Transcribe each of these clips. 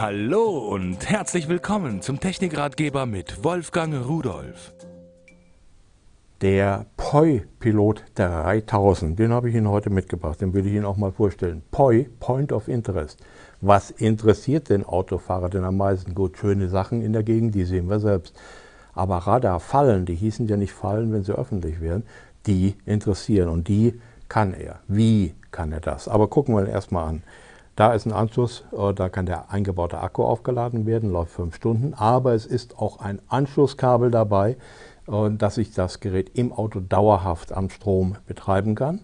Hallo und herzlich willkommen zum Technikratgeber mit Wolfgang Rudolf. Der POI Pilot 3000, den habe ich Ihnen heute mitgebracht, den will ich Ihnen auch mal vorstellen. POI, Point of Interest. Was interessiert den Autofahrer denn am meisten? Gut, schöne Sachen in der Gegend, die sehen wir selbst. Aber Radarfallen, die hießen ja nicht Fallen, wenn sie öffentlich wären, die interessieren und die kann er. Wie kann er das? Aber gucken wir erstmal an. Da ist ein Anschluss, äh, da kann der eingebaute Akku aufgeladen werden, läuft fünf Stunden, aber es ist auch ein Anschlusskabel dabei, äh, dass ich das Gerät im Auto dauerhaft am Strom betreiben kann.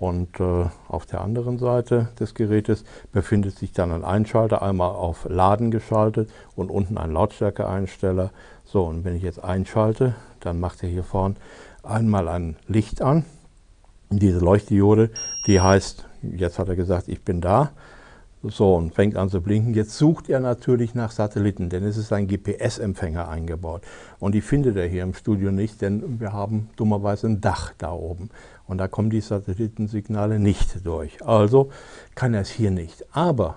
Und äh, auf der anderen Seite des Gerätes befindet sich dann ein Einschalter, einmal auf Laden geschaltet und unten ein Lautstärkeeinsteller. So, und wenn ich jetzt einschalte, dann macht er hier vorne einmal ein Licht an. Diese Leuchtdiode, die heißt, jetzt hat er gesagt, ich bin da. So, und fängt an zu blinken. Jetzt sucht er natürlich nach Satelliten, denn es ist ein GPS-Empfänger eingebaut. Und die findet er hier im Studio nicht, denn wir haben dummerweise ein Dach da oben. Und da kommen die Satellitensignale nicht durch. Also kann er es hier nicht. Aber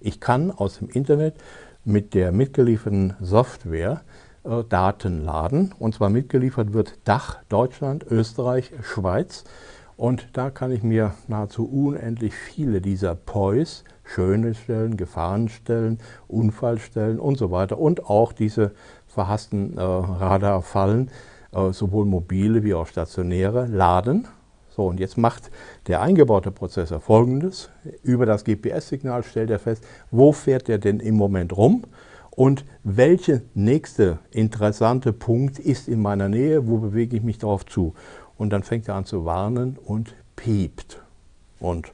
ich kann aus dem Internet mit der mitgelieferten Software äh, Daten laden. Und zwar mitgeliefert wird Dach Deutschland, Österreich, Schweiz. Und da kann ich mir nahezu unendlich viele dieser POIs, schöne Stellen, Gefahrenstellen, Unfallstellen und so weiter und auch diese verhassten äh, Radarfallen, äh, sowohl mobile wie auch stationäre, laden. So, und jetzt macht der eingebaute Prozessor folgendes. Über das GPS-Signal stellt er fest, wo fährt er denn im Moment rum und welcher nächste interessante Punkt ist in meiner Nähe, wo bewege ich mich darauf zu und dann fängt er an zu warnen und piept. Und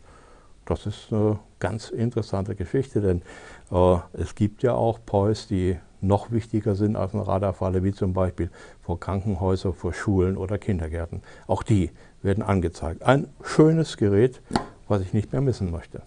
das ist eine ganz interessante Geschichte, denn äh, es gibt ja auch POIs, die noch wichtiger sind als eine Radarfalle, wie zum Beispiel vor Krankenhäusern, vor Schulen oder Kindergärten. Auch die werden angezeigt. Ein schönes Gerät, was ich nicht mehr missen möchte.